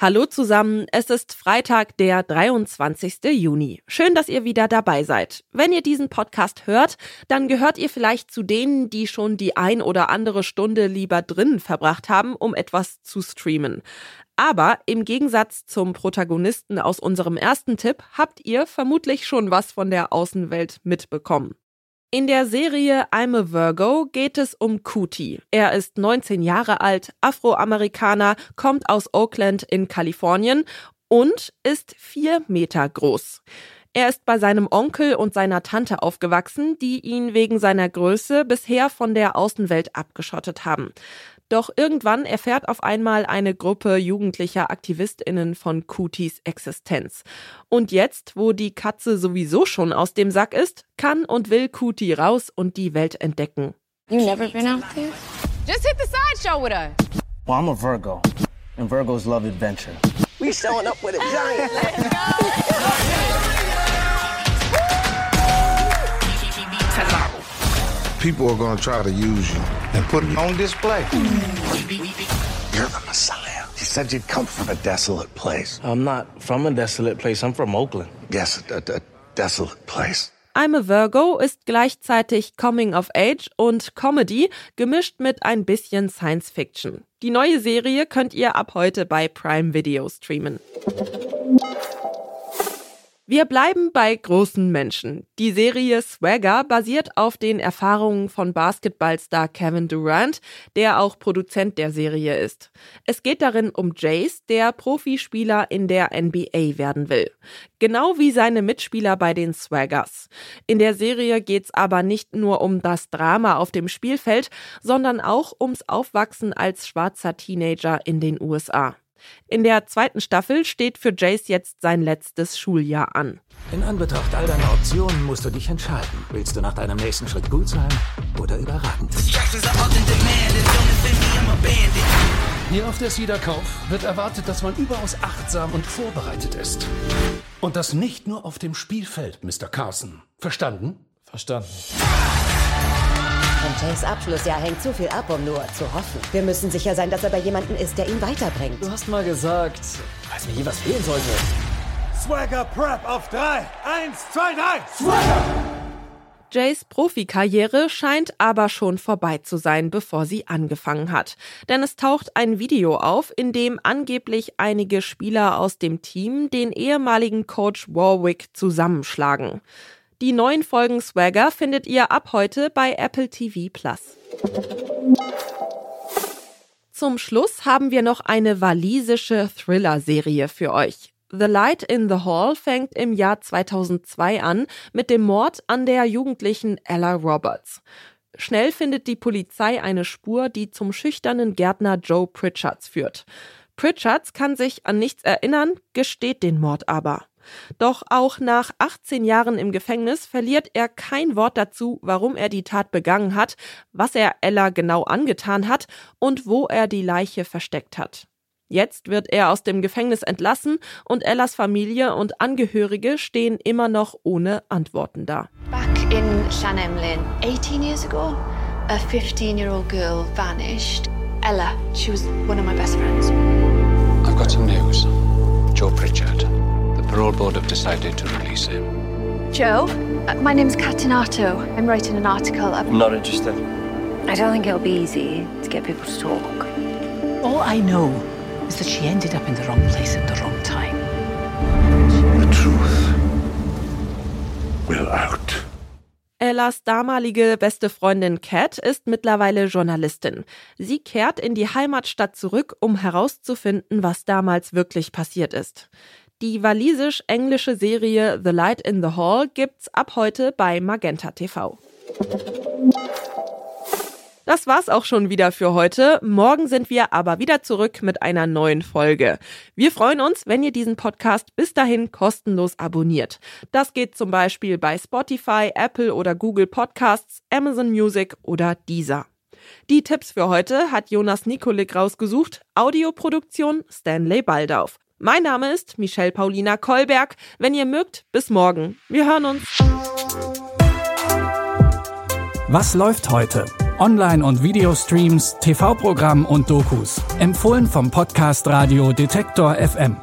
Hallo zusammen, es ist Freitag, der 23. Juni. Schön, dass ihr wieder dabei seid. Wenn ihr diesen Podcast hört, dann gehört ihr vielleicht zu denen, die schon die ein oder andere Stunde lieber drinnen verbracht haben, um etwas zu streamen. Aber im Gegensatz zum Protagonisten aus unserem ersten Tipp habt ihr vermutlich schon was von der Außenwelt mitbekommen. In der Serie I'm a Virgo geht es um Kuti. Er ist 19 Jahre alt, Afroamerikaner, kommt aus Oakland in Kalifornien und ist vier Meter groß. Er ist bei seinem Onkel und seiner Tante aufgewachsen, die ihn wegen seiner Größe bisher von der Außenwelt abgeschottet haben. Doch irgendwann erfährt auf einmal eine Gruppe jugendlicher AktivistInnen von Kutis Existenz. Und jetzt, wo die Katze sowieso schon aus dem Sack ist, kann und will Kuti raus und die Welt entdecken. You never been out there? Just hit the sideshow with us. Well, I'm a Virgo, and Virgos love adventure. We showing up with a giant. People are going to try to use you and put it on display. You're the Messiah. You said you'd come from a desolate place. I'm not from a desolate place. I'm from Oakland. Yes, a, a desolate place. I'm a Virgo ist gleichzeitig Coming of Age und Comedy, gemischt mit ein bisschen Science Fiction. Die neue Serie könnt ihr ab heute bei Prime Video streamen. Wir bleiben bei großen Menschen. Die Serie Swagger basiert auf den Erfahrungen von Basketballstar Kevin Durant, der auch Produzent der Serie ist. Es geht darin um Jace, der Profispieler in der NBA werden will. Genau wie seine Mitspieler bei den Swaggers. In der Serie geht's aber nicht nur um das Drama auf dem Spielfeld, sondern auch ums Aufwachsen als schwarzer Teenager in den USA. In der zweiten Staffel steht für Jace jetzt sein letztes Schuljahr an. In Anbetracht all deiner Optionen musst du dich entscheiden. Willst du nach deinem nächsten Schritt gut sein oder überragend? Hier auf der Cedar Cove wird erwartet, dass man überaus achtsam und vorbereitet ist. Und das nicht nur auf dem Spielfeld, Mr. Carson. Verstanden? Verstanden. Von Jays Abschlussjahr hängt zu viel ab, um nur zu hoffen. Wir müssen sicher sein, dass er bei jemandem ist, der ihn weiterbringt. Du hast mal gesagt, falls mir je was fehlen sollte. Swagger Prep auf drei. Eins, zwei, drei. Swagger! Jays Profikarriere scheint aber schon vorbei zu sein, bevor sie angefangen hat. Denn es taucht ein Video auf, in dem angeblich einige Spieler aus dem Team den ehemaligen Coach Warwick zusammenschlagen. Die neuen Folgen Swagger findet ihr ab heute bei Apple TV Plus. Zum Schluss haben wir noch eine walisische Thriller-Serie für euch. The Light in the Hall fängt im Jahr 2002 an mit dem Mord an der jugendlichen Ella Roberts. Schnell findet die Polizei eine Spur, die zum schüchternen Gärtner Joe Pritchards führt. Pritchards kann sich an nichts erinnern, gesteht den Mord aber. Doch auch nach 18 Jahren im Gefängnis verliert er kein Wort dazu, warum er die Tat begangen hat, was er Ella genau angetan hat und wo er die Leiche versteckt hat. Jetzt wird er aus dem Gefängnis entlassen und Ellas Familie und Angehörige stehen immer noch ohne Antworten da. Back in Llanelyn, 18 years ago, a 15-year-old girl vanished. Ella, she was one of my best friends. I've got some news. Joe Pritchard. Parole board have decided to release him. Joe, uh, my name's Catinato. I'm writing an article. I'm not interested. I don't think it'll be easy to get people to talk. All I know is that she ended up in the wrong place at the wrong time. The truth will out. Ellas damalige beste Freundin Kat ist mittlerweile Journalistin. Sie kehrt in die Heimatstadt zurück, um herauszufinden, was damals wirklich passiert ist. Die walisisch-englische Serie The Light in the Hall gibt's ab heute bei Magenta TV. Das war's auch schon wieder für heute. Morgen sind wir aber wieder zurück mit einer neuen Folge. Wir freuen uns, wenn ihr diesen Podcast bis dahin kostenlos abonniert. Das geht zum Beispiel bei Spotify, Apple oder Google Podcasts, Amazon Music oder Deezer. Die Tipps für heute hat Jonas Nikolik rausgesucht. Audioproduktion Stanley Baldauf. Mein Name ist Michelle Paulina Kolberg. Wenn ihr mögt, bis morgen. Wir hören uns. Was läuft heute? Online- und Videostreams, TV-Programm und Dokus. Empfohlen vom Podcast Radio Detektor FM.